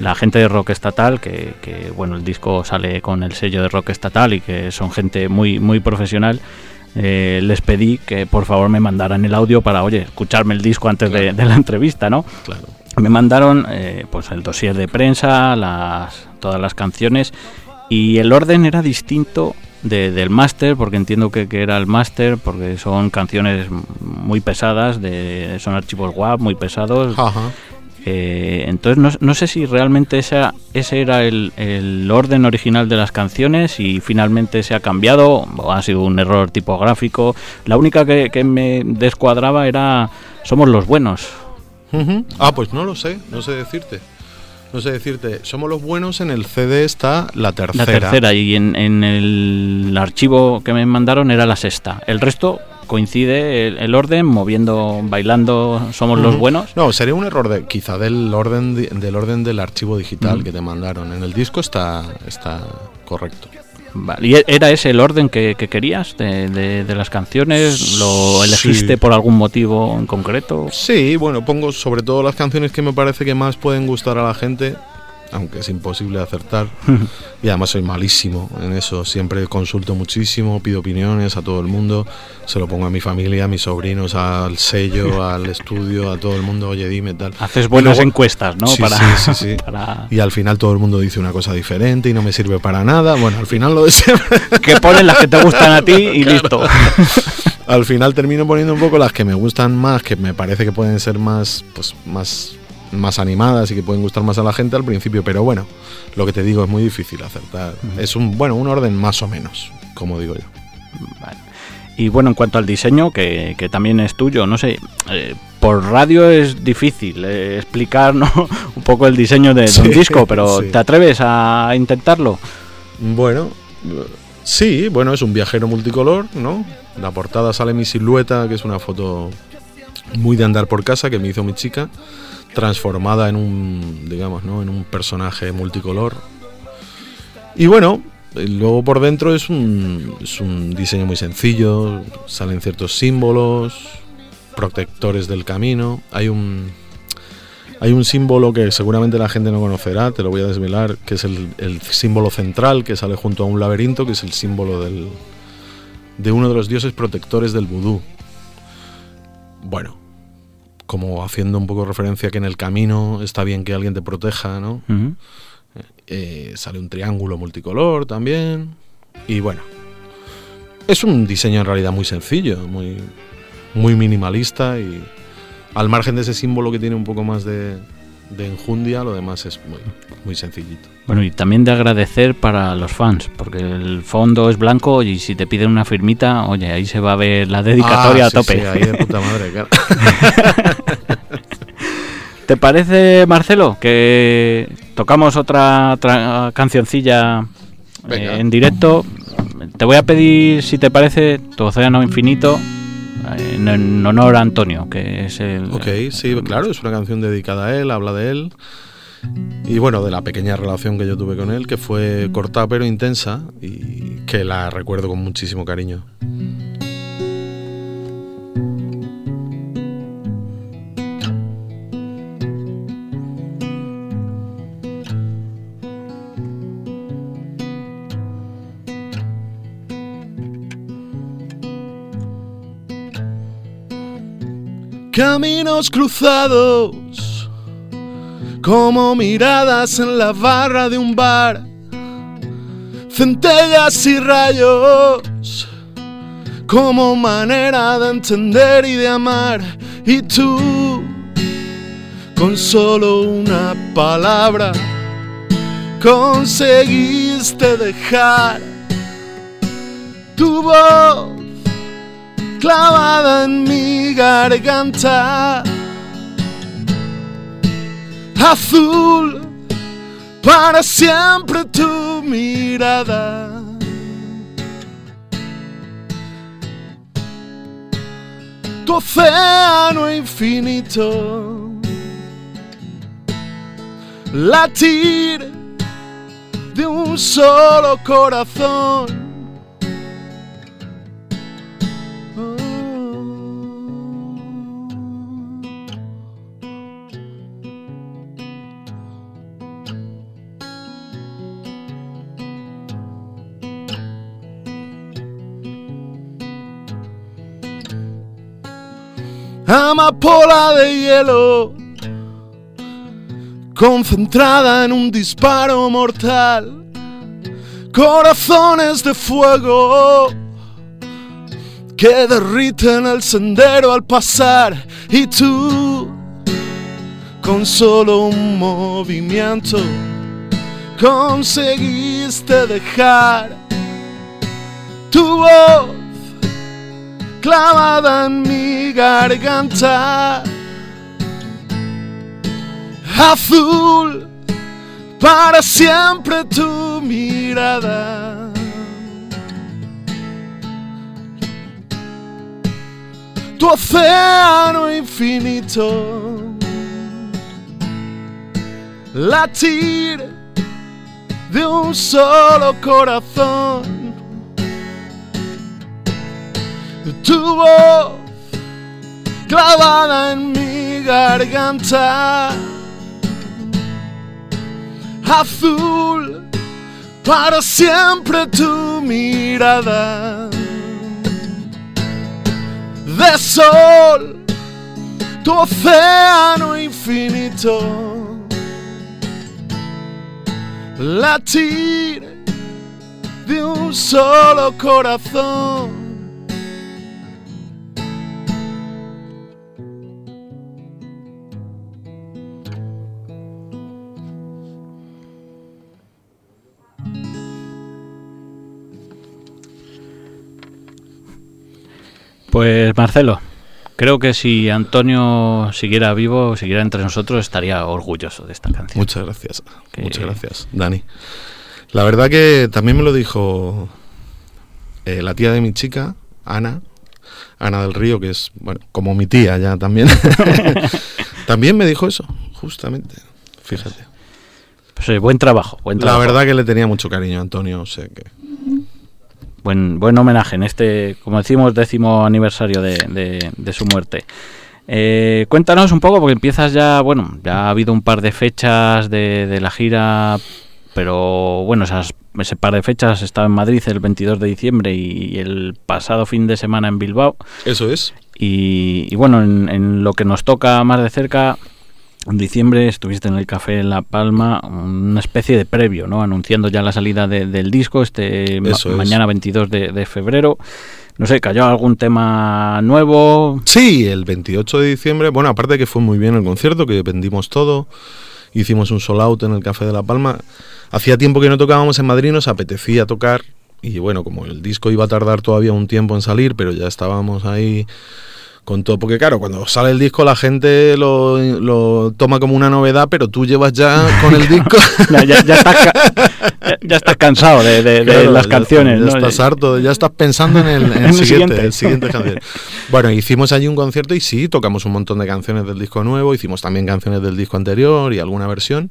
la gente de rock estatal, que, bueno, el disco sale con el sello de rock estatal y que son gente muy, muy profesional. Eh, les pedí que por favor me mandaran el audio para, oye, escucharme el disco antes de, la entrevista, ¿no? Me mandaron eh, pues el dossier de prensa, las, todas las canciones y el orden era distinto del máster, porque entiendo que, era el máster, porque son canciones muy pesadas, de, son archivos WAP muy pesados. Eh, entonces no, no, sé si realmente esa, ese era el, el, orden original de las canciones y finalmente se ha cambiado o ha sido un error tipográfico. La única que, que me descuadraba era Somos los buenos. Ah, pues no lo sé, no sé decirte no sé decirte, somos los buenos, en el CD está la tercera. La tercera, y en, el archivo que me mandaron era la sexta. El resto coincide el, orden, moviendo, bailando, somos los buenos. No, sería un error de, quizá del orden del orden del archivo digital que te mandaron. En el disco está, está correcto. ¿Y e-, era ese el orden que, querías de, las canciones? ¿Lo elegiste por algún motivo en concreto? Sí, bueno, pongo sobre todo las canciones que me parece que más pueden gustar a la gente aunque es imposible acertar. y además soy malísimo en eso. Siempre consulto muchísimo, pido opiniones a todo el mundo. Se lo pongo a mi familia, a mis sobrinos, al sello, al estudio, a todo el mundo. Oye, dime tal. Haces buenas encuestas, ¿no? Sí, sí, sí, Y al final todo el mundo dice una cosa diferente y no me sirve para nada. Bueno, al final lo de que ponen las que te gustan a ti y listo. al final termino poniendo un poco las que me gustan más, que me parece que pueden ser más, pues, más más animadas y que pueden gustar más a la gente al principio, pero bueno, lo que te digo es muy difícil acertar. Es un bueno, un orden más o menos, como digo yo. Y bueno, en cuanto al diseño, que, también es tuyo, no sé, eh, por radio es difícil eh, explicar un poco el diseño de, un disco, pero ¿te atreves a intentarlo? Bueno, sí, bueno, es un viajero multicolor, ¿no? La portada sale mi silueta, que es una foto muy de andar por casa que me hizo mi chica transformada en un, digamos, ¿no? en un personaje multicolor. Y bueno, luego por dentro es un, es un diseño muy sencillo, salen ciertos símbolos, protectores del camino. Hay un, hay un símbolo que seguramente la gente no conocerá, te lo voy a desvelar, que es el, el símbolo central que sale junto a un laberinto, que es el símbolo del, de uno de los dioses protectores del vudú. Bueno, como haciendo un poco referencia que en el camino está bien que alguien te proteja, ¿no? Eh, sale un triángulo multicolor también. Y bueno, es un diseño en realidad muy sencillo, muy muy minimalista y al margen de ese símbolo que tiene un poco más de, de enjundia, lo demás es muy, muy sencillito. Bueno, y también de agradecer para los fans, porque el fondo es blanco y si te piden una firmita, oye, ahí se va a ver la dedicatoria Ah, a tope. sí, ahí de puta madre, claro. ¿Te parece, Marcelo, que tocamos otra, cancioncilla Venga. eh, en directo? Te voy a pedir, si te parece, Tu Océano Infinito, en, en honor a Antonio, que es el... Ok, sí, claro, es una canción dedicada a él, habla de él. Y bueno, de la pequeña relación que yo tuve con él, que fue corta pero intensa y que la recuerdo con muchísimo cariño. Caminos cruzados, como miradas en la barra de un bar, centellas y rayos, como manera de entender y de amar, y tú, con solo una palabra, conseguiste dejar tu voz clavada en mi garganta. Azul, para siempre tu mirada. Tu océano infinito. Latir de un solo corazón. Amapola de hielo, concentrada en un disparo mortal, corazones de fuego que derriten el sendero al pasar y tú con solo un movimiento conseguiste dejar tu voz clavada en mi garganta. Azul para siempre tu mirada. Tu océano infinito. Latir de un solo corazón tu voz clavada en mi garganta. Azul para siempre tu mirada. De sol tu océano infinito. Latir de un solo corazón Pues Marcelo, creo que si Antonio siguiera vivo, siguiera entre nosotros, estaría orgulloso de esta canción. Muchas gracias. Que- Muchas gracias, Dani. La verdad que también me lo dijo eh, la tía de mi chica, Ana, Ana del Río, que es, bueno, como mi tía ya también. también me dijo eso, justamente. Fíjate. Pues, eh, buen trabajo, buen La trabajo. verdad que le tenía mucho cariño a Antonio, o sea que... Buen, buen homenaje en este, como decimos, décimo aniversario de, de- de su muerte. Eh, cuéntanos un poco, porque empiezas ya, bueno, ya ha habido un par de fechas de, de la gira, pero bueno, esas, ese par de fechas estaba en Madrid el 22 de diciembre y, el pasado fin de semana en Bilbao. Eso es. Y, y bueno, en, en lo que nos toca más de cerca, en diciembre estuviste en el Café La Palma, una especie de previo, ¿no? Anunciando ya la salida de- del disco este ma- Eso es. mañana 22 de, de febrero. No sé, ¿cayó algún tema nuevo? Sí, el 28 de diciembre, bueno, aparte de que fue muy bien el concierto, que vendimos todo, hicimos un sold out en el Café de La Palma. Hacía tiempo que no tocábamos en Madrid, nos apetecía tocar y bueno, como el disco iba a tardar todavía un tiempo en salir, pero ya estábamos ahí con todo, porque claro, cuando sale el disco la gente lo, lo toma como una novedad, pero tú llevas ya con el disco... Ya, ya- ya estás, ya- ya estás cansado de, de- de Claro, las ya canciones, estás- ¿no? Ya estás harto, ya estás pensando en el, en En el siguiente, siguiente. el siguiente canción. Bueno, hicimos allí un concierto y sí, tocamos un montón de canciones del disco nuevo, hicimos también canciones del disco anterior y alguna versión.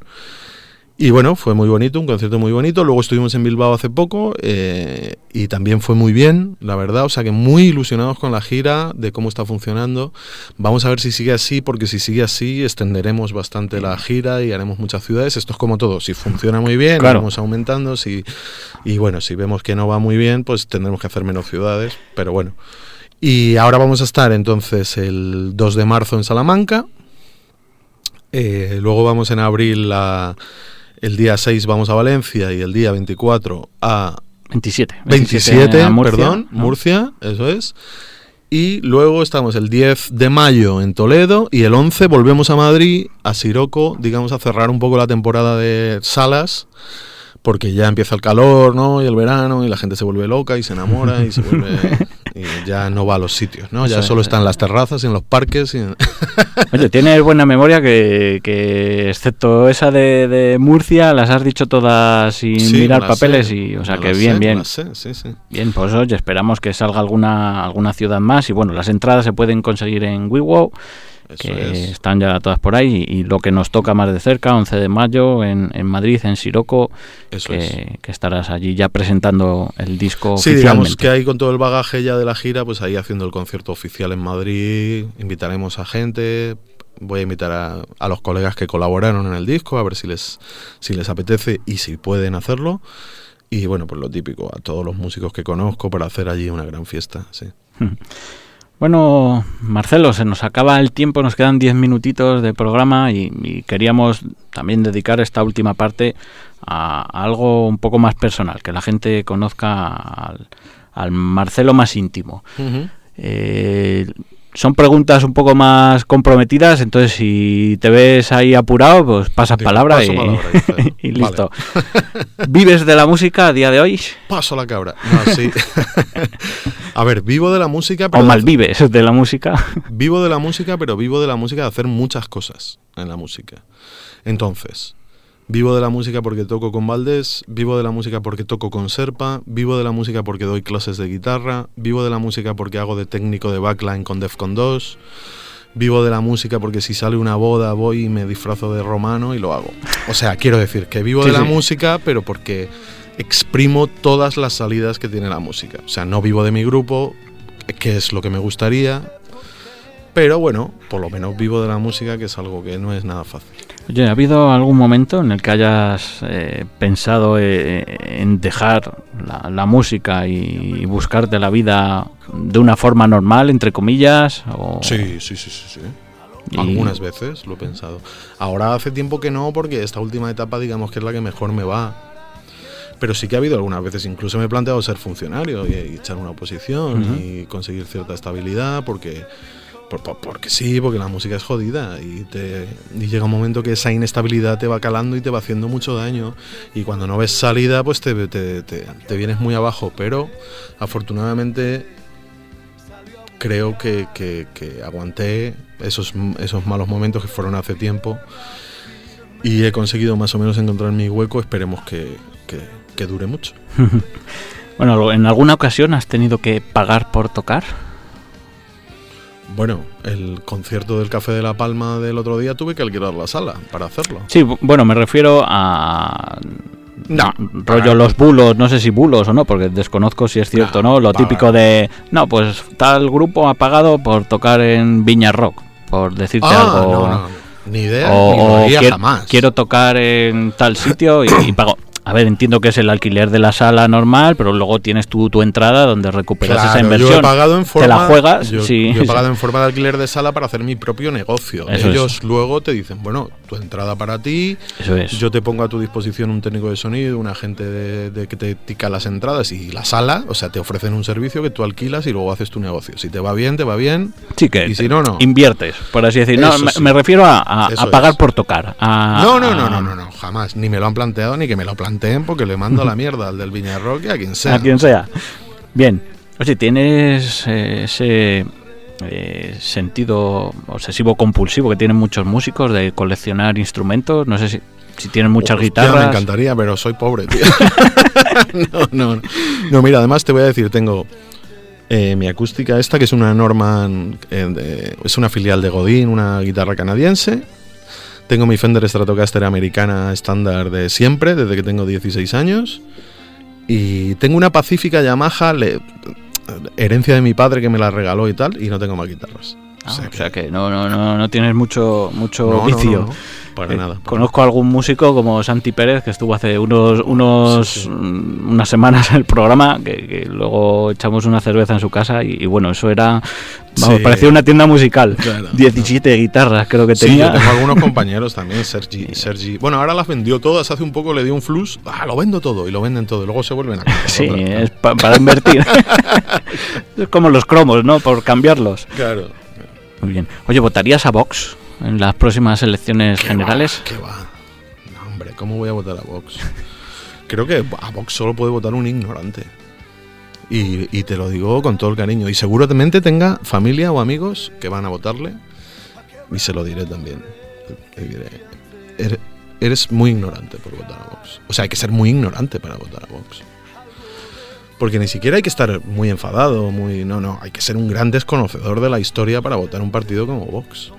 Y bueno, fue muy bonito, un concierto muy bonito. Luego estuvimos en Bilbao hace poco eh, y también fue muy bien, la verdad. O sea que muy ilusionados con la gira, de cómo está funcionando. Vamos a ver si sigue así, porque si sigue así extenderemos bastante la gira y haremos muchas ciudades. Esto es como todo, si funciona muy bien, Claro. vamos aumentando. Si, y bueno, si vemos que no va muy bien, pues tendremos que hacer menos ciudades. Pero bueno. Y ahora vamos a estar entonces el 2 de marzo en Salamanca. Eh, luego vamos en abril a- el día 6 vamos a Valencia y el día 24 a 27. 27, a Murcia, perdón, ¿no? Murcia, eso es. Y luego estamos el 10 de mayo en Toledo y el 11 volvemos a Madrid, a Siroco, digamos a cerrar un poco la temporada de salas, porque ya empieza el calor, ¿no? Y el verano y la gente se vuelve loca y se enamora y se vuelve y ya no va a los sitios, ¿no? Ya solo es. está en las terrazas y en los parques y en- Oye, tienes buena memoria que, que excepto esa de, de Murcia, las has dicho todas sin Sí, mirar papeles sé, y, o sea, que bien, sé, bien. sé, sí, sí. Bien, pues oye, esperamos que salga alguna alguna ciudad más y bueno, las entradas se pueden conseguir en WeWow, Eso que es. están ya todas por ahí y, y lo que nos toca más de cerca, 11 de mayo en, en Madrid, en Siroco, Eso es. que, que estarás allí ya presentando el disco Sí, digamos que ahí con todo el bagaje ya de la gira, pues ahí haciendo el concierto oficial en Madrid, invitaremos a gente, voy a invitar a, a los colegas que colaboraron en el disco, a ver si les, si les apetece y si pueden hacerlo. Y bueno, pues lo típico, a todos los músicos que conozco para hacer allí una gran fiesta, sí. Bueno, Marcelo, se nos acaba el tiempo, nos quedan 10 minutitos de programa y, y queríamos también dedicar esta última parte a, a algo un poco más personal, que la gente conozca al, al Marcelo más íntimo. Eh, son preguntas un poco más comprometidas, entonces si te ves ahí apurado, pues pasas Digo, palabra, y, palabra, y listo. ¿Vives de la música a día de hoy? Paso la cabra. No, sí. a ver, vivo de la música, ¿O pero malvives de la música? Vivo de la música, pero vivo de la música de hacer muchas cosas en la música. Entonces, vivo de la música porque toco con Valdés, vivo de la música porque toco con Serpa, vivo de la música porque doy clases de guitarra, vivo de la música porque hago de técnico de backline con Defcon 2, vivo de la música porque si sale una boda voy y me disfrazo de romano y lo hago. O sea, quiero decir que vivo Sí, de la sí. música, pero porque exprimo todas las salidas que tiene la música. O sea, no vivo de mi grupo, que es lo que me gustaría, pero bueno, por lo menos vivo de la música, que es algo que no es nada fácil. Oye, ¿ha habido algún momento en el que hayas eh, pensado eh, en dejar la, la música y buscarte la vida de una forma normal, entre comillas? O, Sí, sí, sí, sí, sí. y- Algunas veces lo he pensado. Ahora hace tiempo que no, porque esta última etapa, digamos que es la que mejor me va. Pero sí que ha habido algunas veces, incluso me he planteado ser funcionario y, y echar una oposición Ujú. y conseguir cierta estabilidad, porque, por- por- porque sí, porque la música es jodida y, te, llega un momento que esa inestabilidad te va calando y te va haciendo mucho daño. Y cuando no ves salida, pues te, te, te- vienes muy abajo. Pero afortunadamente creo que, que- aguanté esos, esos malos momentos que fueron hace tiempo y he conseguido más o menos encontrar mi hueco. Esperemos que, que- dure mucho. Bueno, ¿en alguna ocasión has tenido que pagar por tocar? Bueno, el concierto del Café de la Palma del otro día tuve que alquilar la sala para hacerlo. Sí, bu- bueno, me refiero a... No, rollo pagar. los bulos, no sé si bulos o no, porque desconozco si es cierto o No, no, lo típico de, no, pues tal grupo ha pagado por tocar en Viña Rock, por decirte Ah, algo. no, no, ni idea, o, ni o quiero, jamás. quiero tocar en tal sitio y, y pago. A ver, entiendo que es el alquiler de la sala normal, pero luego tienes tu, tu entrada donde recuperas esa inversión. Yo he pagado en forma, Te la juegas, yo, sí. yo he pagado en forma de alquiler de sala para hacer mi propio negocio. Eso Ellos luego te dicen, bueno, tu entrada para ti, Eso es. yo te pongo a tu disposición un técnico de sonido, un agente de, de que te tica las entradas y la sala, o sea, te ofrecen un servicio que tú alquilas y luego haces tu negocio. Si te va bien, te va bien. Sí, que y si no, no. inviertes, por así decir. No, Eso me, sí. me refiero a, a- Eso a pagar es. por tocar. a- No, no, no, no, no, no, jamás. Ni me lo han planteado ni que me lo planteen porque le mando la mierda al del Viña Rock y a quien sea. A quien sea. Bien. Oye, ¿tienes eh, ese eh, sentido obsesivo compulsivo que tienen muchos músicos de coleccionar instrumentos? No sé si, si tienen muchas Hostia, guitarras. Me encantaría, pero soy pobre, tío. no, no, no. No, mira, además te voy a decir, tengo eh, mi acústica esta, que es una Norman, eh, de- es una filial de Godin, una guitarra canadiense. Tengo mi Fender Stratocaster americana estándar de siempre, desde que tengo 16 años. Y tengo una Pacífica Yamaha, le- herencia de mi padre que me la regaló y tal, y no tengo más guitarras. Ah, o sea que no, no, no, no tienes mucho, mucho No, no, vicio. no, no, para Eh, nada. para Conozco a algún músico como Santi Pérez que estuvo hace unos, unos Sí, sí. mm, unas semanas en el programa que, que luego echamos una cerveza en su casa y, y bueno eso era vamos, Sí. parecía una tienda musical Claro. 17 guitarras creo que tenía yo tengo algunos compañeros también, Sergi, Sergi. Bueno, ahora las vendió todas, hace un poco le dio un flux. Ah, lo vendo todo y lo venden todo. Y luego se vuelven a comprar sí otra. es pa- para invertir es como los cromos no por cambiarlos Claro. muy bien oye votarías a Vox en las próximas elecciones ¿Qué generales va? ¿Qué va? No, hombre, ¿cómo voy a votar a Vox? Creo que a Vox solo puede votar un ignorante. Y, y te lo digo con todo el cariño. Y seguramente tenga familia o amigos que van a votarle. Y se lo diré también. Le diré, "Eres- eres muy ignorante por votar a Vox. O sea, hay que ser muy ignorante para votar a Vox. Porque ni siquiera hay que estar muy enfadado, muy. No, no. Hay que ser un gran desconocedor de la historia para votar un partido como Vox.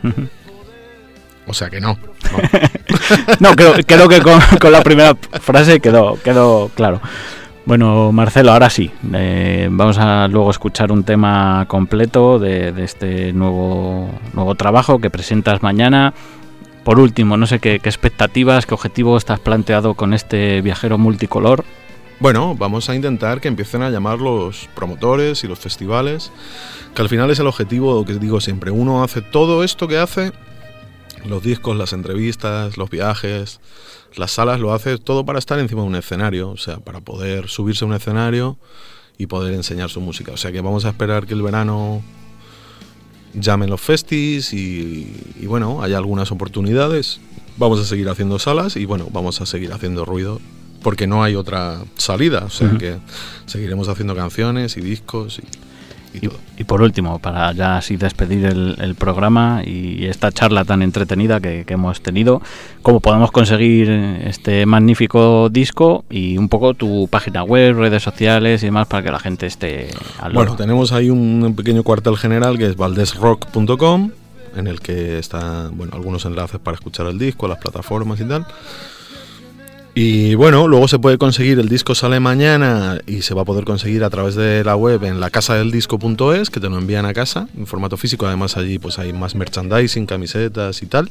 O sea que no. no. No, creo, creo que con, con la primera frase quedó, quedó claro. Bueno, Marcelo, ahora sí. eh, vamos a luego escuchar un tema completo de, de este nuevo, nuevo trabajo que presentas mañana. Por último, no sé qué, qué expectativas, qué objetivo estás planteado con este viajero multicolor. Bueno, vamos a intentar que empiecen a llamar los promotores y los festivales, que al final es el objetivo que digo siempre. Uno hace todo esto que hace, los discos, las entrevistas, los viajes, las salas, lo hace todo para estar encima de un escenario, o sea, para poder subirse a un escenario y poder enseñar su música. O sea que vamos a esperar que el verano llamen los festis y, y bueno, hay algunas oportunidades. Vamos a seguir haciendo salas y bueno, vamos a seguir haciendo ruido porque no hay otra salida. O sea que seguiremos haciendo canciones y discos y, y Y, todo. y por último, para ya así despedir el, el programa y esta charla tan entretenida que, que hemos tenido, cómo podemos conseguir este magnífico disco y un poco tu página web, redes sociales y demás para que la gente esté al loro. Bueno, tenemos ahí un pequeño cuartel general que es valdesrock.com, en el que están bueno, algunos enlaces para escuchar el disco, las plataformas y tal. Y bueno, luego se puede conseguir, el disco sale mañana y se va a poder conseguir a través de la web en la casa del disco.es, que te lo envían a casa en formato físico. Además allí pues hay más merchandising, camisetas y tal.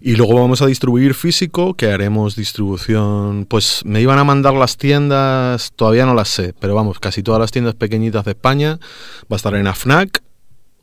Y luego vamos a distribuir físico, que haremos distribución. Pues me iban a mandar las tiendas, todavía no las sé, pero vamos, casi todas las tiendas pequeñitas de España. Va a estar en AFNAC,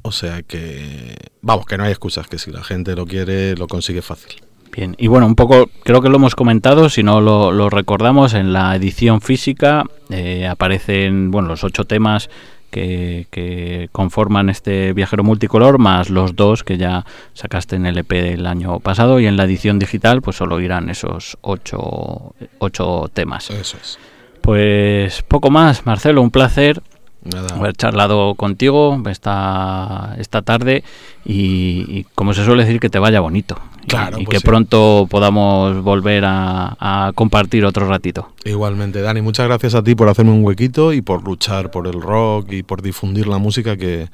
o sea que. Vamos, que no hay excusas, que si la gente lo quiere, lo consigue fácil. Bien, y bueno, un poco, creo que lo hemos comentado, si no lo, lo recordamos, en la edición física eh, aparecen, bueno, los ocho temas que, que conforman este viajero multicolor, más los dos que ya sacaste en el EP del año pasado, y en la edición digital, pues solo irán esos ocho, ocho temas. Eso es. Pues poco más, Marcelo, un placer Nada. haber charlado contigo esta, esta tarde y, y como se suele decir que te vaya bonito Y- Claro, y, pues que sí. pronto podamos volver a, a compartir otro ratito. Igualmente, Dani, muchas gracias a ti por hacerme un huequito y por luchar por el rock y por difundir la música, que,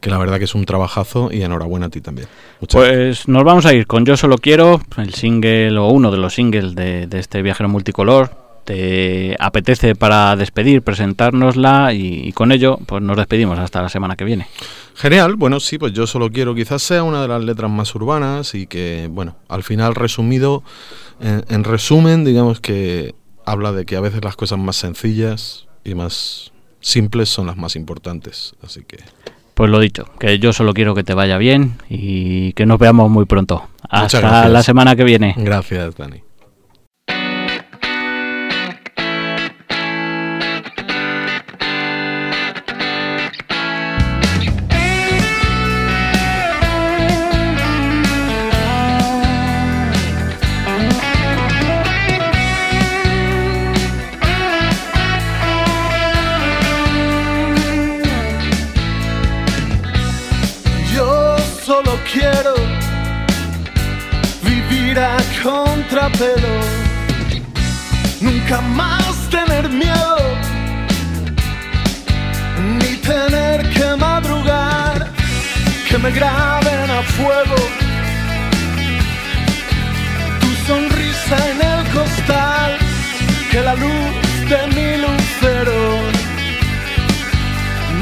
que la verdad que es un trabajazo y enhorabuena a ti también. Muchas Pues nos vamos a ir con Yo Solo Quiero, el single o uno de los singles de, de este viajero multicolor. Te apetece para despedir, presentárnosla y, y, con ello pues nos despedimos hasta la semana que viene. Genial, bueno, sí, pues yo solo quiero quizás sea una de las letras más urbanas y que, bueno, al final resumido, en, en resumen, digamos que habla de que a veces las cosas más sencillas y más simples son las más importantes, así que... Pues lo dicho, que yo solo quiero que te vaya bien y que nos veamos muy pronto. Hasta la semana que viene. Gracias, Dani. Luz de mi lucero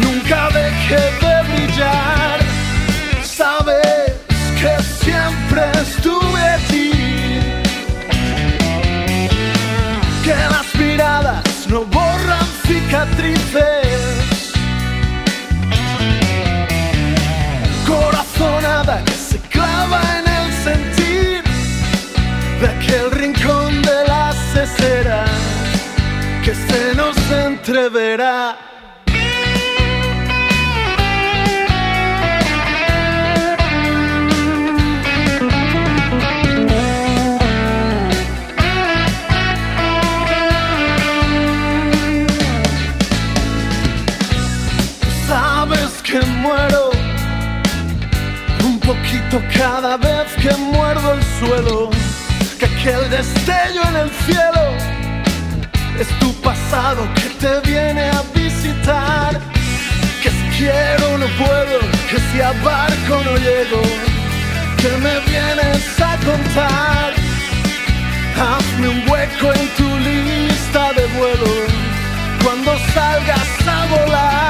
nunca deje de brillar. Sabes que siempre estuve allí. que las miradas no borran cicatrices. Corazonada que se clava en el sentir de aquel rincón de las que se entreverá. cada vez que muerdo el suelo, que aquel destello en el cielo es tu pasado que te viene a visitar. Que si quiero no puedo, que si a barco no llego, que me vienes a contar. Hazme un hueco en tu lista de vuelo cuando salgas a volar.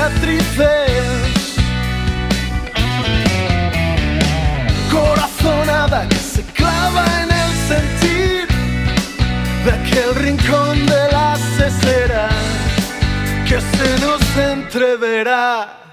Cicatrices. Corazonada que se clava en el sentir de aquel rincón de la cesera que se nos entreverá.